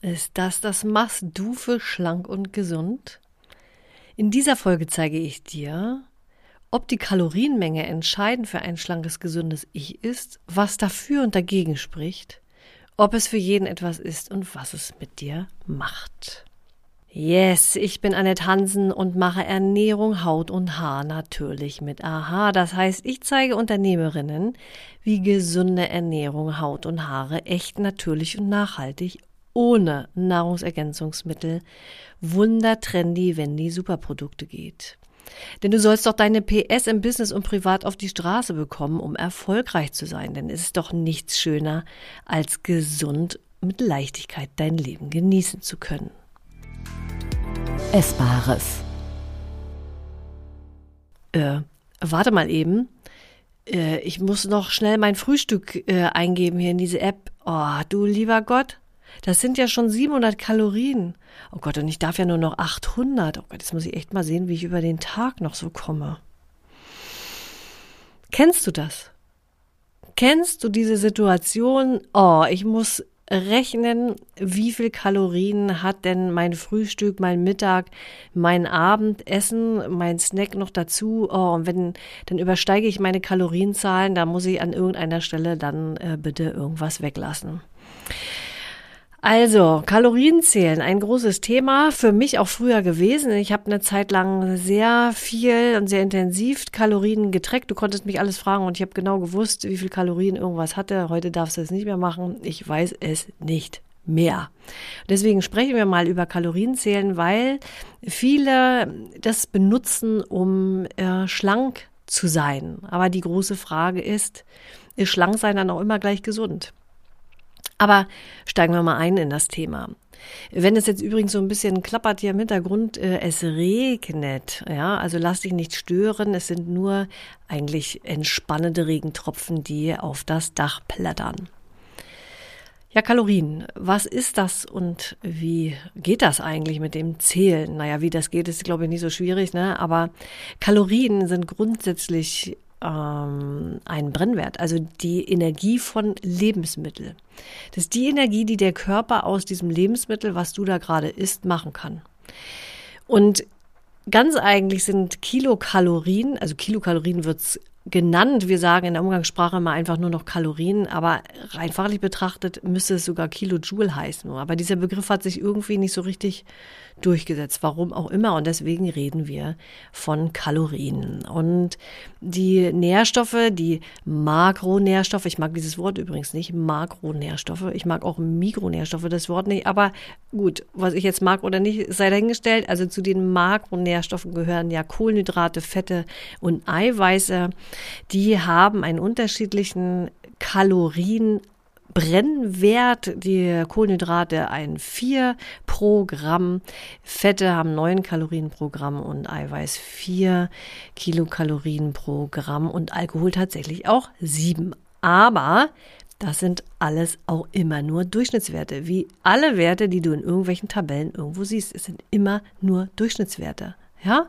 Ist das das Must-Do für schlank und gesund? In dieser Folge zeige ich dir, ob die Kalorienmenge entscheidend für ein schlankes, gesundes Ich ist, was dafür und dagegen spricht, ob es für jeden etwas ist und was es mit dir macht. Yes, ich bin Annette Hansen und mache Ernährung, Haut und Haar natürlich mit Aha. Das heißt, ich zeige Unternehmerinnen, wie gesunde Ernährung, Haut und Haare echt natürlich und nachhaltig ohne Nahrungsergänzungsmittel, wundertrendy, wenn die Superprodukte geht. Denn du sollst doch deine PS im Business und privat auf die Straße bekommen, um erfolgreich zu sein. Denn es ist doch nichts schöner, als gesund mit Leichtigkeit dein Leben genießen zu können. Essbares. Äh, warte mal eben. Äh, ich muss noch schnell mein Frühstück äh, eingeben hier in diese App. Oh, du lieber Gott. Das sind ja schon 700 Kalorien. Oh Gott, und ich darf ja nur noch 800. Oh Gott, jetzt muss ich echt mal sehen, wie ich über den Tag noch so komme. Kennst du das? Kennst du diese Situation? Oh, ich muss rechnen, wie viel Kalorien hat denn mein Frühstück, mein Mittag, mein Abendessen, mein Snack noch dazu. Oh, und wenn, dann übersteige ich meine Kalorienzahlen, da muss ich an irgendeiner Stelle dann äh, bitte irgendwas weglassen. Also, Kalorien zählen, ein großes Thema, für mich auch früher gewesen. Ich habe eine Zeit lang sehr viel und sehr intensiv Kalorien getrackt. Du konntest mich alles fragen und ich habe genau gewusst, wie viel Kalorien irgendwas hatte. Heute darfst du es nicht mehr machen. Ich weiß es nicht mehr. Deswegen sprechen wir mal über Kalorienzählen, weil viele das benutzen, um äh, schlank zu sein. Aber die große Frage ist, ist schlank sein dann auch immer gleich gesund? Aber steigen wir mal ein in das Thema. Wenn es jetzt übrigens so ein bisschen klappert hier im Hintergrund, äh, es regnet, ja, also lass dich nicht stören, es sind nur eigentlich entspannende Regentropfen, die auf das Dach plättern. Ja, Kalorien. Was ist das und wie geht das eigentlich mit dem Zählen? Naja, wie das geht, ist, glaube ich, nicht so schwierig, ne? Aber Kalorien sind grundsätzlich ähm, einen Brennwert, also die Energie von Lebensmitteln. Das ist die Energie, die der Körper aus diesem Lebensmittel, was du da gerade isst, machen kann. Und ganz eigentlich sind Kilokalorien, also Kilokalorien wird's genannt. Wir sagen in der Umgangssprache mal einfach nur noch Kalorien, aber rein fachlich betrachtet müsste es sogar Kilojoule heißen. Aber dieser Begriff hat sich irgendwie nicht so richtig durchgesetzt, warum auch immer. Und deswegen reden wir von Kalorien. Und die Nährstoffe, die Makronährstoffe, ich mag dieses Wort übrigens nicht, Makronährstoffe, ich mag auch Mikronährstoffe, das Wort nicht, aber gut, was ich jetzt mag oder nicht, sei dahingestellt. Also zu den Makronährstoffen gehören ja Kohlenhydrate, Fette und Eiweiße. Die haben einen unterschiedlichen Kalorien Brennwert, die Kohlenhydrate ein 4 pro Gramm, Fette haben 9 Kalorien pro Gramm und Eiweiß 4 Kilokalorien pro Gramm und Alkohol tatsächlich auch 7. Aber das sind alles auch immer nur Durchschnittswerte, wie alle Werte, die du in irgendwelchen Tabellen irgendwo siehst. Es sind immer nur Durchschnittswerte. Ja?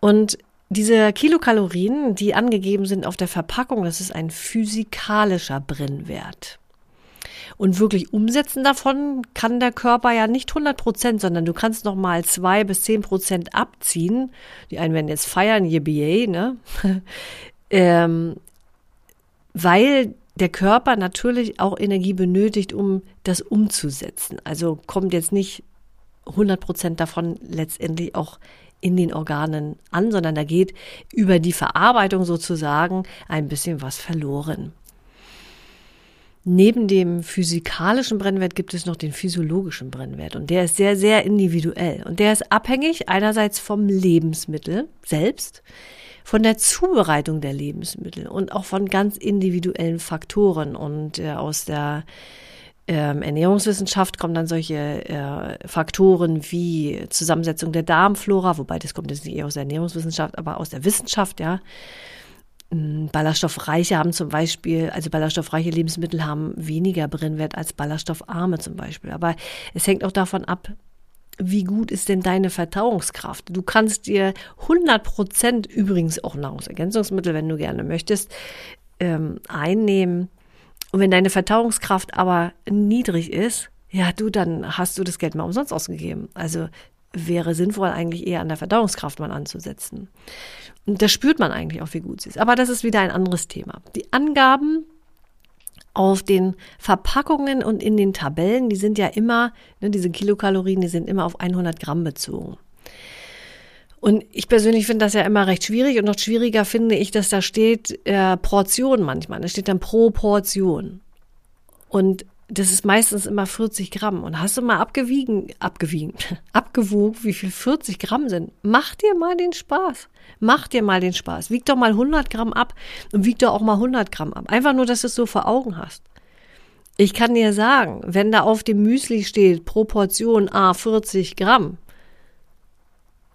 Und diese Kilokalorien, die angegeben sind auf der Verpackung, das ist ein physikalischer Brennwert. Und wirklich umsetzen davon kann der Körper ja nicht 100 Prozent, sondern du kannst noch mal zwei bis zehn Prozent abziehen. Die einen werden jetzt feiern, yippie, ne? ähm, weil der Körper natürlich auch Energie benötigt, um das umzusetzen. Also kommt jetzt nicht 100 Prozent davon letztendlich auch in den Organen an, sondern da geht über die Verarbeitung sozusagen ein bisschen was verloren. Neben dem physikalischen Brennwert gibt es noch den physiologischen Brennwert und der ist sehr, sehr individuell und der ist abhängig einerseits vom Lebensmittel selbst, von der Zubereitung der Lebensmittel und auch von ganz individuellen Faktoren und äh, aus der ähm, Ernährungswissenschaft kommen dann solche äh, Faktoren wie Zusammensetzung der Darmflora, wobei das kommt jetzt nicht eher aus der Ernährungswissenschaft, aber aus der Wissenschaft, ja. Hm, ballaststoffreiche haben zum Beispiel, also ballaststoffreiche Lebensmittel haben weniger Brennwert als ballaststoffarme zum Beispiel. Aber es hängt auch davon ab, wie gut ist denn deine Verdauungskraft? Du kannst dir 100 Prozent übrigens auch Nahrungsergänzungsmittel, wenn du gerne möchtest, ähm, einnehmen. Und wenn deine Verdauungskraft aber niedrig ist, ja, du, dann hast du das Geld mal umsonst ausgegeben. Also wäre sinnvoll, eigentlich eher an der Verdauungskraft mal anzusetzen. Und das spürt man eigentlich auch, wie gut sie ist. Aber das ist wieder ein anderes Thema. Die Angaben auf den Verpackungen und in den Tabellen, die sind ja immer, ne, diese Kilokalorien, die sind immer auf 100 Gramm bezogen. Und ich persönlich finde das ja immer recht schwierig und noch schwieriger finde ich, dass da steht äh, Portion manchmal. Da steht dann pro Portion. Und das ist meistens immer 40 Gramm. Und hast du mal abgewiegen, abgewiegen, abgewogen, wie viel 40 Gramm sind? Mach dir mal den Spaß. Mach dir mal den Spaß. Wieg doch mal 100 Gramm ab und wieg doch auch mal 100 Gramm ab. Einfach nur, dass du es so vor Augen hast. Ich kann dir sagen, wenn da auf dem Müsli steht, Proportion A 40 Gramm,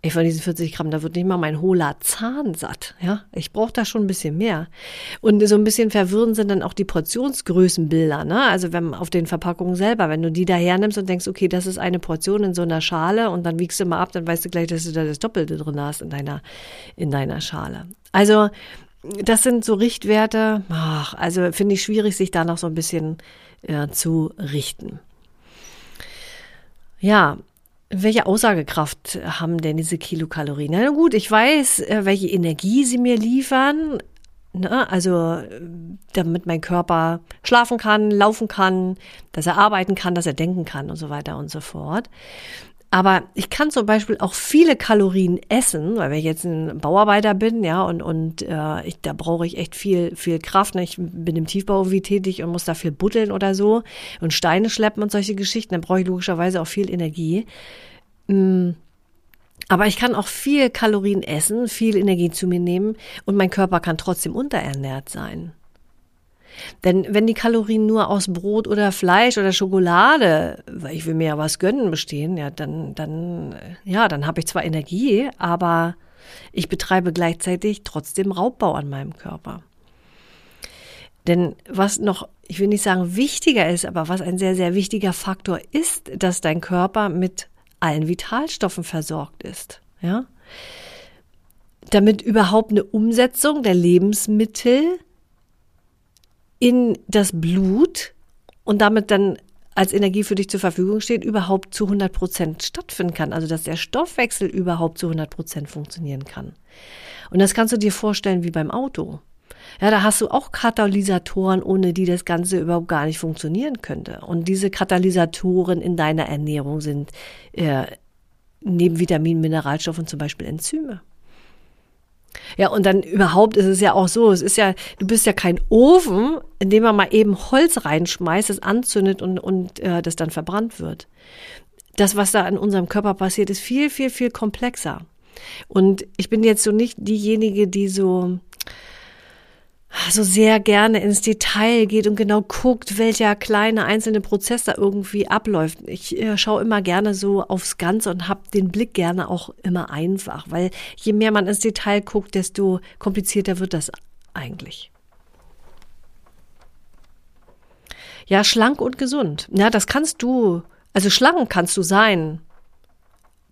Ey, von diesen 40 Gramm, da wird nicht mal mein hohler Zahn satt. Ja, ich brauche da schon ein bisschen mehr. Und so ein bisschen verwirrend sind dann auch die Portionsgrößenbilder. Ne? Also wenn auf den Verpackungen selber, wenn du die da hernimmst und denkst, okay, das ist eine Portion in so einer Schale und dann wiegst du mal ab, dann weißt du gleich, dass du da das Doppelte drin hast in deiner, in deiner Schale. Also das sind so Richtwerte. Ach, also finde ich schwierig, sich da noch so ein bisschen äh, zu richten. Ja, welche Aussagekraft haben denn diese Kilokalorien? Na gut, ich weiß, äh, welche Energie sie mir liefern. Ne? Also, äh, damit mein Körper schlafen kann, laufen kann, dass er arbeiten kann, dass er denken kann und so weiter und so fort. Aber ich kann zum Beispiel auch viele Kalorien essen, weil wenn ich jetzt ein Bauarbeiter bin, ja, und, und äh, ich, da brauche ich echt viel, viel Kraft. Ne? Ich bin im Tiefbau wie tätig und muss da viel buddeln oder so und Steine schleppen und solche Geschichten, dann brauche ich logischerweise auch viel Energie. Mm. Aber ich kann auch viel Kalorien essen, viel Energie zu mir nehmen und mein Körper kann trotzdem unterernährt sein. Denn wenn die Kalorien nur aus Brot oder Fleisch oder Schokolade, weil ich will mir ja was gönnen, bestehen, ja, dann, dann, ja, dann habe ich zwar Energie, aber ich betreibe gleichzeitig trotzdem Raubbau an meinem Körper. Denn was noch, ich will nicht sagen wichtiger ist, aber was ein sehr, sehr wichtiger Faktor ist, dass dein Körper mit allen Vitalstoffen versorgt ist, ja. Damit überhaupt eine Umsetzung der Lebensmittel in das Blut und damit dann als Energie für dich zur Verfügung steht, überhaupt zu 100 Prozent stattfinden kann. Also, dass der Stoffwechsel überhaupt zu 100 Prozent funktionieren kann. Und das kannst du dir vorstellen wie beim Auto. Ja, da hast du auch Katalysatoren, ohne die das Ganze überhaupt gar nicht funktionieren könnte. Und diese Katalysatoren in deiner Ernährung sind äh, neben Vitaminen, Mineralstoffen zum Beispiel Enzyme. Ja, und dann überhaupt ist es ja auch so, es ist ja, du bist ja kein Ofen, in dem man mal eben Holz reinschmeißt, es anzündet und, und äh, das dann verbrannt wird. Das, was da in unserem Körper passiert, ist viel, viel, viel komplexer. Und ich bin jetzt so nicht diejenige, die so so sehr gerne ins Detail geht und genau guckt, welcher kleine einzelne Prozess da irgendwie abläuft. Ich äh, schaue immer gerne so aufs Ganze und habe den Blick gerne auch immer einfach, weil je mehr man ins Detail guckt, desto komplizierter wird das eigentlich. Ja, schlank und gesund. Ja, das kannst du, also schlank kannst du sein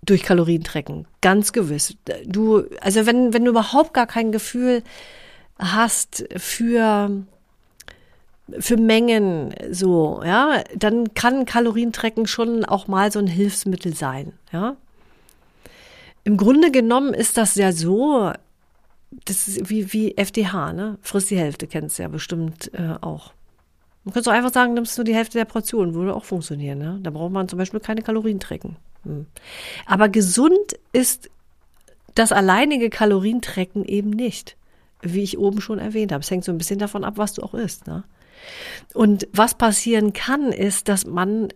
durch Kalorientrecken, ganz gewiss. Du, also wenn, wenn du überhaupt gar kein Gefühl hast für für Mengen so, ja, dann kann Kalorientrecken schon auch mal so ein Hilfsmittel sein, ja. Im Grunde genommen ist das ja so, das ist wie, wie FDH, ne? Frisst die Hälfte, kennst du ja bestimmt äh, auch. Man könnte auch einfach sagen, nimmst du die Hälfte der Portion, würde auch funktionieren, ne? Da braucht man zum Beispiel keine Kalorien trecken. Hm. Aber gesund ist das alleinige Kalorientrecken eben nicht wie ich oben schon erwähnt habe. Es hängt so ein bisschen davon ab, was du auch isst. Ne? Und was passieren kann, ist, dass man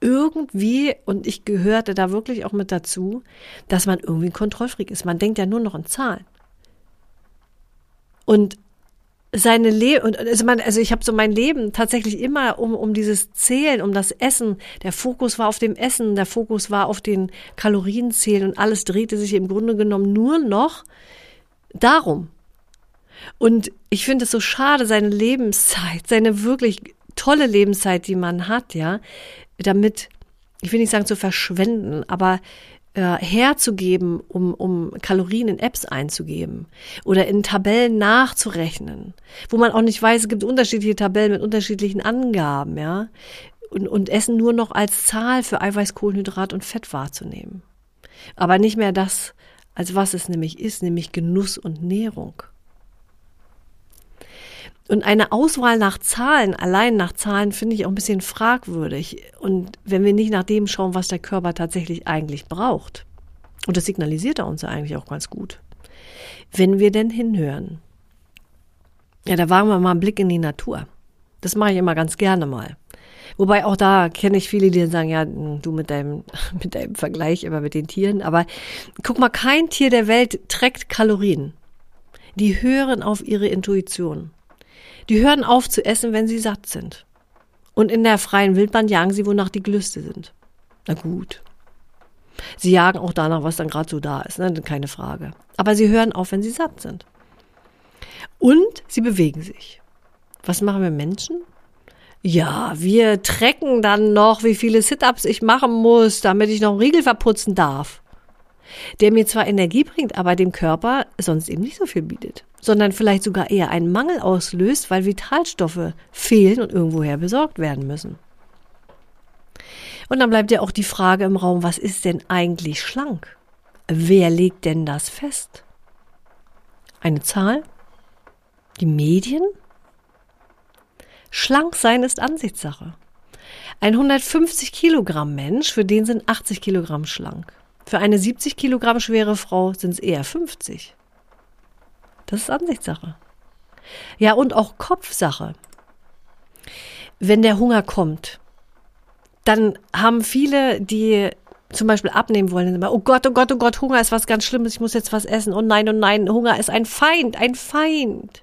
irgendwie, und ich gehörte da wirklich auch mit dazu, dass man irgendwie ein Kontrollfreak ist. Man denkt ja nur noch in Zahlen. Und seine Leben, also, man, also ich habe so mein Leben tatsächlich immer um, um dieses Zählen, um das Essen. Der Fokus war auf dem Essen, der Fokus war auf den Kalorienzählen und alles drehte sich im Grunde genommen nur noch darum. Und ich finde es so schade, seine Lebenszeit, seine wirklich tolle Lebenszeit, die man hat, ja, damit, ich will nicht sagen zu verschwenden, aber äh, herzugeben, um, um Kalorien in Apps einzugeben oder in Tabellen nachzurechnen, wo man auch nicht weiß, es gibt unterschiedliche Tabellen mit unterschiedlichen Angaben, ja, und, und Essen nur noch als Zahl für Eiweiß, Kohlenhydrat und Fett wahrzunehmen. Aber nicht mehr das, als was es nämlich ist, nämlich Genuss und Nährung. Und eine Auswahl nach Zahlen, allein nach Zahlen, finde ich auch ein bisschen fragwürdig. Und wenn wir nicht nach dem schauen, was der Körper tatsächlich eigentlich braucht, und das signalisiert er uns ja eigentlich auch ganz gut, wenn wir denn hinhören. Ja, da wagen wir mal einen Blick in die Natur. Das mache ich immer ganz gerne mal. Wobei auch da kenne ich viele, die sagen, ja, du mit deinem, mit deinem Vergleich immer mit den Tieren. Aber guck mal, kein Tier der Welt trägt Kalorien. Die hören auf ihre Intuition. Die hören auf zu essen, wenn sie satt sind. Und in der freien Wildbahn jagen sie, wonach die Gelüste sind. Na gut. Sie jagen auch danach, was dann gerade so da ist, ne? keine Frage. Aber sie hören auf, wenn sie satt sind. Und sie bewegen sich. Was machen wir Menschen? Ja, wir trecken dann noch, wie viele Sit-ups ich machen muss, damit ich noch einen Riegel verputzen darf. Der mir zwar Energie bringt, aber dem Körper sonst eben nicht so viel bietet sondern vielleicht sogar eher einen Mangel auslöst, weil Vitalstoffe fehlen und irgendwoher besorgt werden müssen. Und dann bleibt ja auch die Frage im Raum, was ist denn eigentlich schlank? Wer legt denn das fest? Eine Zahl? Die Medien? Schlank sein ist Ansichtssache. Ein 150 Kilogramm Mensch, für den sind 80 Kilogramm schlank. Für eine 70 Kilogramm schwere Frau sind es eher 50. Das ist Ansichtssache. Ja, und auch Kopfsache. Wenn der Hunger kommt, dann haben viele, die zum Beispiel abnehmen wollen, immer, oh Gott, oh Gott, oh Gott, Hunger ist was ganz Schlimmes, ich muss jetzt was essen. Oh nein, oh nein, Hunger ist ein Feind, ein Feind.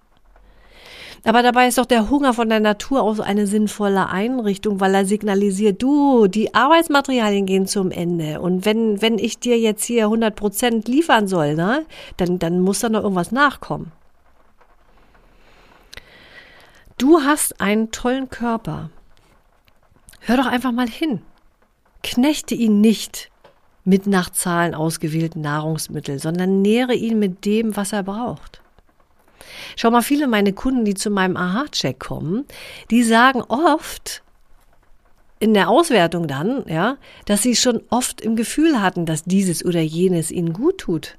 Aber dabei ist doch der Hunger von der Natur aus eine sinnvolle Einrichtung, weil er signalisiert, du, die Arbeitsmaterialien gehen zum Ende. Und wenn, wenn ich dir jetzt hier 100 Prozent liefern soll, ne, dann, dann muss da noch irgendwas nachkommen. Du hast einen tollen Körper. Hör doch einfach mal hin. Knechte ihn nicht mit nach Zahlen ausgewählten Nahrungsmitteln, sondern nähre ihn mit dem, was er braucht. Schau mal, viele meine Kunden, die zu meinem Aha-Check kommen, die sagen oft, in der Auswertung dann, ja, dass sie schon oft im Gefühl hatten, dass dieses oder jenes ihnen gut tut.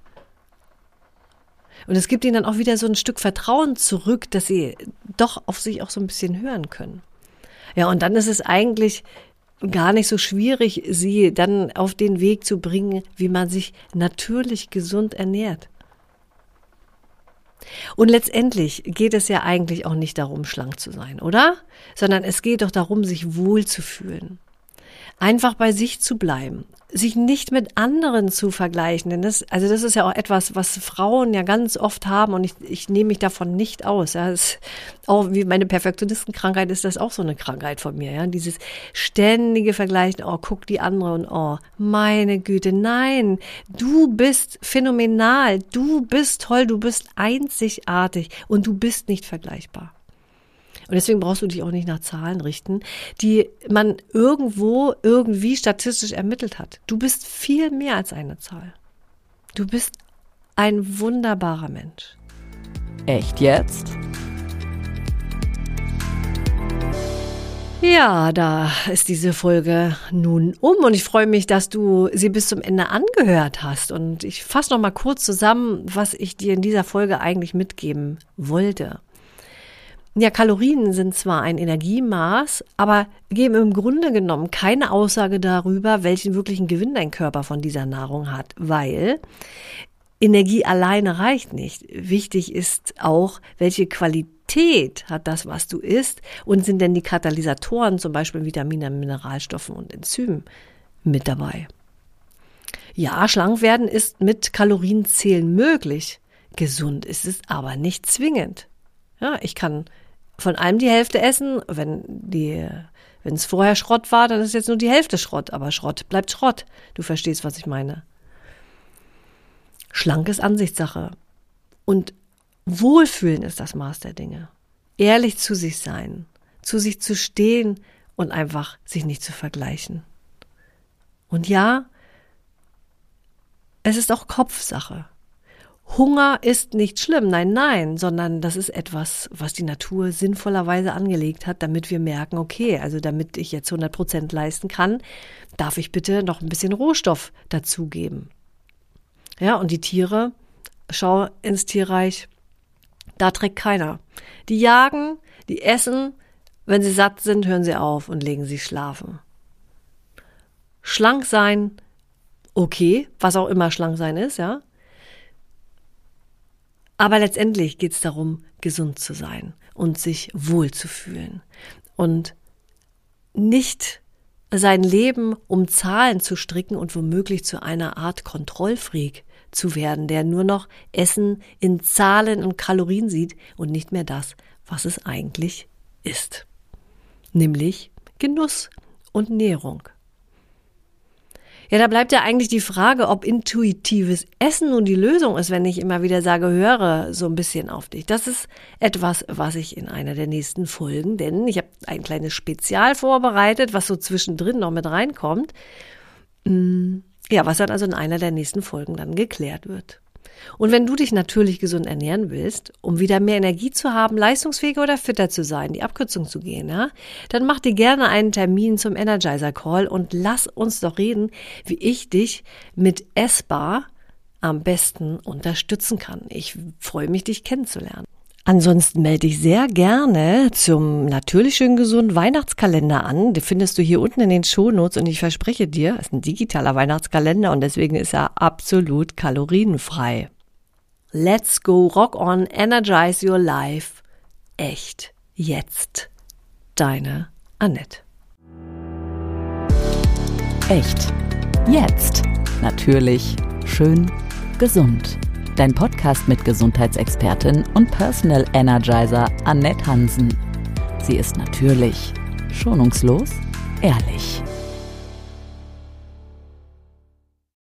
Und es gibt ihnen dann auch wieder so ein Stück Vertrauen zurück, dass sie doch auf sich auch so ein bisschen hören können. Ja, und dann ist es eigentlich gar nicht so schwierig, sie dann auf den Weg zu bringen, wie man sich natürlich gesund ernährt. Und letztendlich geht es ja eigentlich auch nicht darum, schlank zu sein, oder? Sondern es geht doch darum, sich wohlzufühlen. Einfach bei sich zu bleiben sich nicht mit anderen zu vergleichen. Denn das, also das ist ja auch etwas, was Frauen ja ganz oft haben und ich, ich nehme mich davon nicht aus. Ja. Das auch wie meine Perfektionistenkrankheit ist das auch so eine Krankheit von mir. Ja. Dieses ständige Vergleichen, oh, guck die andere und oh, meine Güte, nein, du bist phänomenal, du bist toll, du bist einzigartig und du bist nicht vergleichbar. Und deswegen brauchst du dich auch nicht nach Zahlen richten, die man irgendwo irgendwie statistisch ermittelt hat. Du bist viel mehr als eine Zahl. Du bist ein wunderbarer Mensch. Echt jetzt? Ja, da ist diese Folge nun um und ich freue mich, dass du sie bis zum Ende angehört hast. Und ich fasse noch mal kurz zusammen, was ich dir in dieser Folge eigentlich mitgeben wollte. Ja, Kalorien sind zwar ein Energiemaß, aber geben im Grunde genommen keine Aussage darüber, welchen wirklichen Gewinn dein Körper von dieser Nahrung hat, weil Energie alleine reicht nicht. Wichtig ist auch, welche Qualität hat das, was du isst und sind denn die Katalysatoren, zum Beispiel Vitamine, Mineralstoffen und Enzymen, mit dabei. Ja, schlank werden ist mit Kalorienzählen möglich. Gesund ist es aber nicht zwingend. Ja, ich kann von allem die Hälfte essen. Wenn die, wenn es vorher Schrott war, dann ist jetzt nur die Hälfte Schrott. Aber Schrott bleibt Schrott. Du verstehst, was ich meine. Schlank ist Ansichtssache. Und Wohlfühlen ist das Maß der Dinge. Ehrlich zu sich sein, zu sich zu stehen und einfach sich nicht zu vergleichen. Und ja, es ist auch Kopfsache. Hunger ist nicht schlimm, nein, nein, sondern das ist etwas, was die Natur sinnvollerweise angelegt hat, damit wir merken, okay, also damit ich jetzt 100 Prozent leisten kann, darf ich bitte noch ein bisschen Rohstoff dazugeben. Ja, und die Tiere, schau ins Tierreich, da trägt keiner. Die jagen, die essen, wenn sie satt sind, hören sie auf und legen sich schlafen. Schlank sein, okay, was auch immer schlank sein ist, ja. Aber letztendlich geht es darum, gesund zu sein und sich wohl zu fühlen und nicht sein Leben um Zahlen zu stricken und womöglich zu einer Art Kontrollfreak zu werden, der nur noch Essen in Zahlen und Kalorien sieht und nicht mehr das, was es eigentlich ist, nämlich Genuss und Nährung. Ja, da bleibt ja eigentlich die Frage, ob intuitives Essen nun die Lösung ist, wenn ich immer wieder sage, höre so ein bisschen auf dich. Das ist etwas, was ich in einer der nächsten Folgen, denn ich habe ein kleines Spezial vorbereitet, was so zwischendrin noch mit reinkommt. Mm, ja, was dann also in einer der nächsten Folgen dann geklärt wird. Und wenn du dich natürlich gesund ernähren willst, um wieder mehr Energie zu haben, leistungsfähiger oder fitter zu sein, die Abkürzung zu gehen, ja, dann mach dir gerne einen Termin zum Energizer Call und lass uns doch reden, wie ich dich mit Essbar am besten unterstützen kann. Ich freue mich, dich kennenzulernen. Ansonsten melde dich sehr gerne zum natürlich schön gesunden Weihnachtskalender an. Den findest du hier unten in den Shownotes und ich verspreche dir, es ist ein digitaler Weihnachtskalender und deswegen ist er absolut kalorienfrei. Let's go, rock on, energize your life. Echt. Jetzt. Deine Annette. Echt. Jetzt. Natürlich. Schön. Gesund dein Podcast mit Gesundheitsexpertin und Personal Energizer Annette Hansen. Sie ist natürlich, schonungslos, ehrlich.